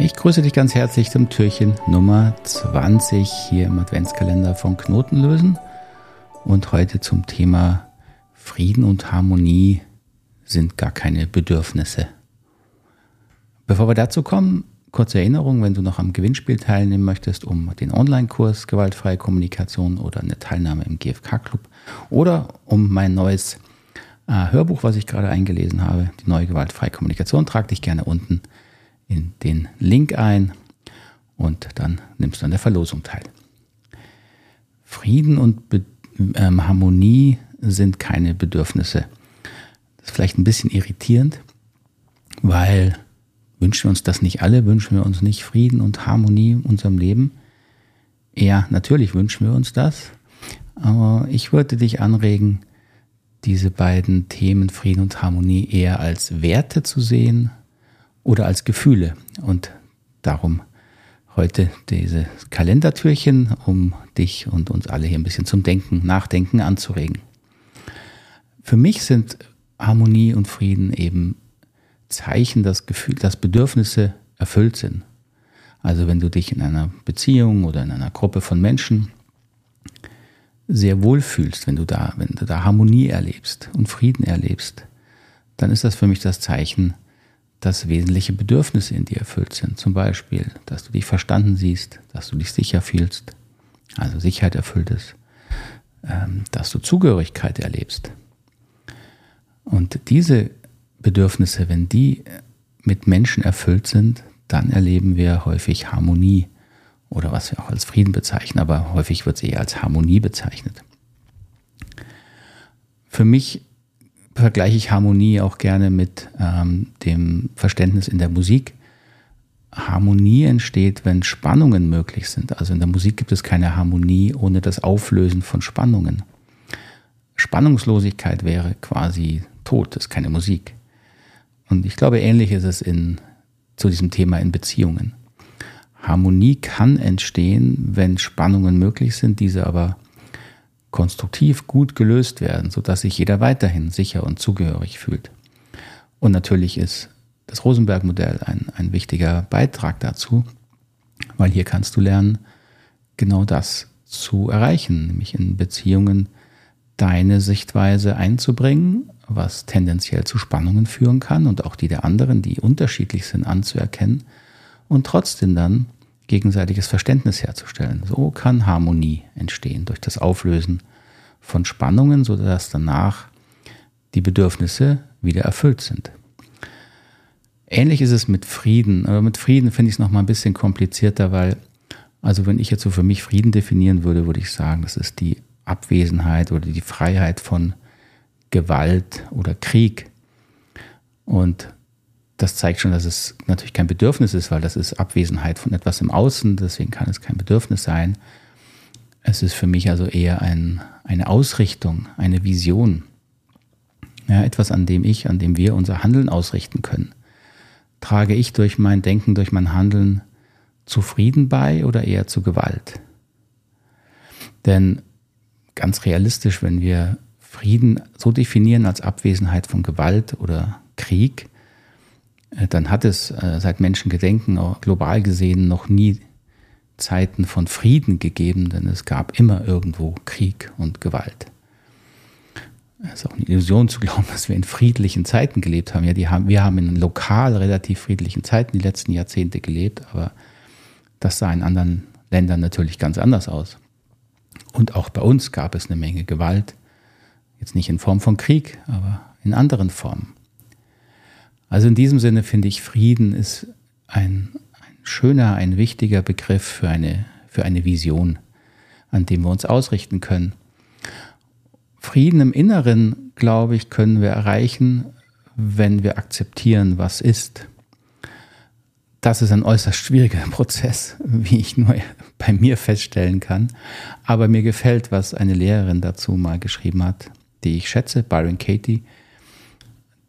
Ich grüße dich ganz herzlich zum Türchen Nummer 20 hier im Adventskalender von Knotenlösen und heute zum Thema Frieden und Harmonie sind gar keine Bedürfnisse. Bevor wir dazu kommen, kurze Erinnerung, wenn du noch am Gewinnspiel teilnehmen möchtest, um den Online-Kurs Gewaltfreie Kommunikation oder eine Teilnahme im GFK-Club oder um mein neues äh, Hörbuch, was ich gerade eingelesen habe, die neue Gewaltfreie Kommunikation, trag dich gerne unten in den Link ein und dann nimmst du an der Verlosung teil. Frieden und Be ähm, Harmonie sind keine Bedürfnisse. Das ist vielleicht ein bisschen irritierend, weil wünschen wir uns das nicht alle, wünschen wir uns nicht Frieden und Harmonie in unserem Leben. Ja, natürlich wünschen wir uns das, aber ich würde dich anregen, diese beiden Themen Frieden und Harmonie eher als Werte zu sehen oder als Gefühle. Und darum heute diese Kalendertürchen, um dich und uns alle hier ein bisschen zum Denken, Nachdenken anzuregen. Für mich sind Harmonie und Frieden eben Zeichen, dass, Gefühl, dass Bedürfnisse erfüllt sind. Also wenn du dich in einer Beziehung oder in einer Gruppe von Menschen sehr wohl fühlst, wenn du da, wenn du da Harmonie erlebst und Frieden erlebst, dann ist das für mich das Zeichen, dass wesentliche Bedürfnisse in dir erfüllt sind. Zum Beispiel, dass du dich verstanden siehst, dass du dich sicher fühlst, also Sicherheit erfüllt ist, ähm, dass du Zugehörigkeit erlebst. Und diese Bedürfnisse, wenn die mit Menschen erfüllt sind, dann erleben wir häufig Harmonie oder was wir auch als Frieden bezeichnen, aber häufig wird es eher als Harmonie bezeichnet. Für mich vergleiche ich Harmonie auch gerne mit ähm, dem Verständnis in der Musik. Harmonie entsteht, wenn Spannungen möglich sind. Also in der Musik gibt es keine Harmonie ohne das Auflösen von Spannungen. Spannungslosigkeit wäre quasi tot, das ist keine Musik. Und ich glaube, ähnlich ist es in, zu diesem Thema in Beziehungen. Harmonie kann entstehen, wenn Spannungen möglich sind, diese aber konstruktiv gut gelöst werden, sodass sich jeder weiterhin sicher und zugehörig fühlt. Und natürlich ist das Rosenberg-Modell ein, ein wichtiger Beitrag dazu, weil hier kannst du lernen, genau das zu erreichen, nämlich in Beziehungen deine Sichtweise einzubringen, was tendenziell zu Spannungen führen kann und auch die der anderen, die unterschiedlich sind, anzuerkennen und trotzdem dann gegenseitiges Verständnis herzustellen. So kann Harmonie entstehen durch das Auflösen von Spannungen, sodass danach die Bedürfnisse wieder erfüllt sind. Ähnlich ist es mit Frieden, aber mit Frieden finde ich es nochmal ein bisschen komplizierter, weil, also wenn ich jetzt so für mich Frieden definieren würde, würde ich sagen, das ist die Abwesenheit oder die Freiheit von Gewalt oder Krieg. Und das zeigt schon, dass es natürlich kein Bedürfnis ist, weil das ist Abwesenheit von etwas im Außen, deswegen kann es kein Bedürfnis sein. Es ist für mich also eher ein, eine Ausrichtung, eine Vision. Ja, etwas, an dem ich, an dem wir unser Handeln ausrichten können. Trage ich durch mein Denken, durch mein Handeln zu Frieden bei oder eher zu Gewalt? Denn ganz realistisch, wenn wir Frieden so definieren als Abwesenheit von Gewalt oder Krieg, dann hat es äh, seit Menschengedenken global gesehen noch nie Zeiten von Frieden gegeben, denn es gab immer irgendwo Krieg und Gewalt. Es ist auch eine Illusion zu glauben, dass wir in friedlichen Zeiten gelebt haben. Ja, haben wir haben in lokal relativ friedlichen Zeiten die letzten Jahrzehnte gelebt, aber das sah in anderen Ländern natürlich ganz anders aus. Und auch bei uns gab es eine Menge Gewalt. Jetzt nicht in Form von Krieg, aber in anderen Formen. Also in diesem Sinne finde ich, Frieden ist ein, ein schöner, ein wichtiger Begriff für eine, für eine Vision, an dem wir uns ausrichten können. Frieden im Inneren, glaube ich, können wir erreichen, wenn wir akzeptieren, was ist. Das ist ein äußerst schwieriger Prozess, wie ich nur bei mir feststellen kann. Aber mir gefällt, was eine Lehrerin dazu mal geschrieben hat, die ich schätze, Byron Katie,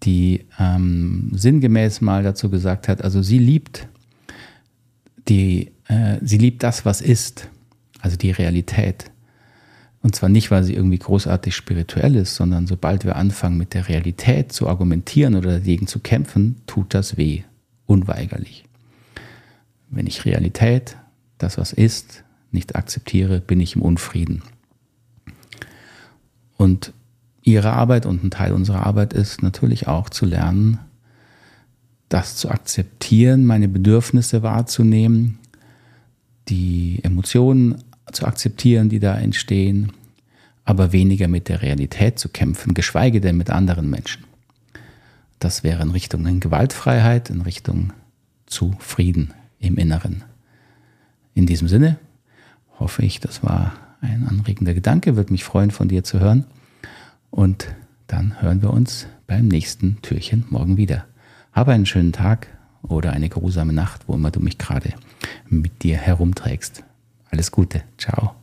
die ähm, sinngemäß mal dazu gesagt hat, also sie liebt die, äh, sie liebt das, was ist, also die Realität. Und zwar nicht, weil sie irgendwie großartig spirituell ist, sondern sobald wir anfangen, mit der Realität zu argumentieren oder dagegen zu kämpfen, tut das weh, unweigerlich. Wenn ich Realität, das was ist, nicht akzeptiere, bin ich im Unfrieden. Und ihre Arbeit und ein Teil unserer Arbeit ist natürlich auch zu lernen, das zu akzeptieren, meine Bedürfnisse wahrzunehmen, die Emotionen zu akzeptieren, die da entstehen, aber weniger mit der Realität zu kämpfen, geschweige denn mit anderen Menschen. Das wäre in Richtung Gewaltfreiheit, in Richtung zu Frieden im Inneren. In diesem Sinne hoffe ich, das war ein anregender Gedanke, würde mich freuen, von dir zu hören. Und dann hören wir uns beim nächsten Türchen morgen wieder. Habe einen schönen Tag oder eine grusame Nacht, wo immer du mich gerade mit dir herumträgst. Alles Gute. Ciao.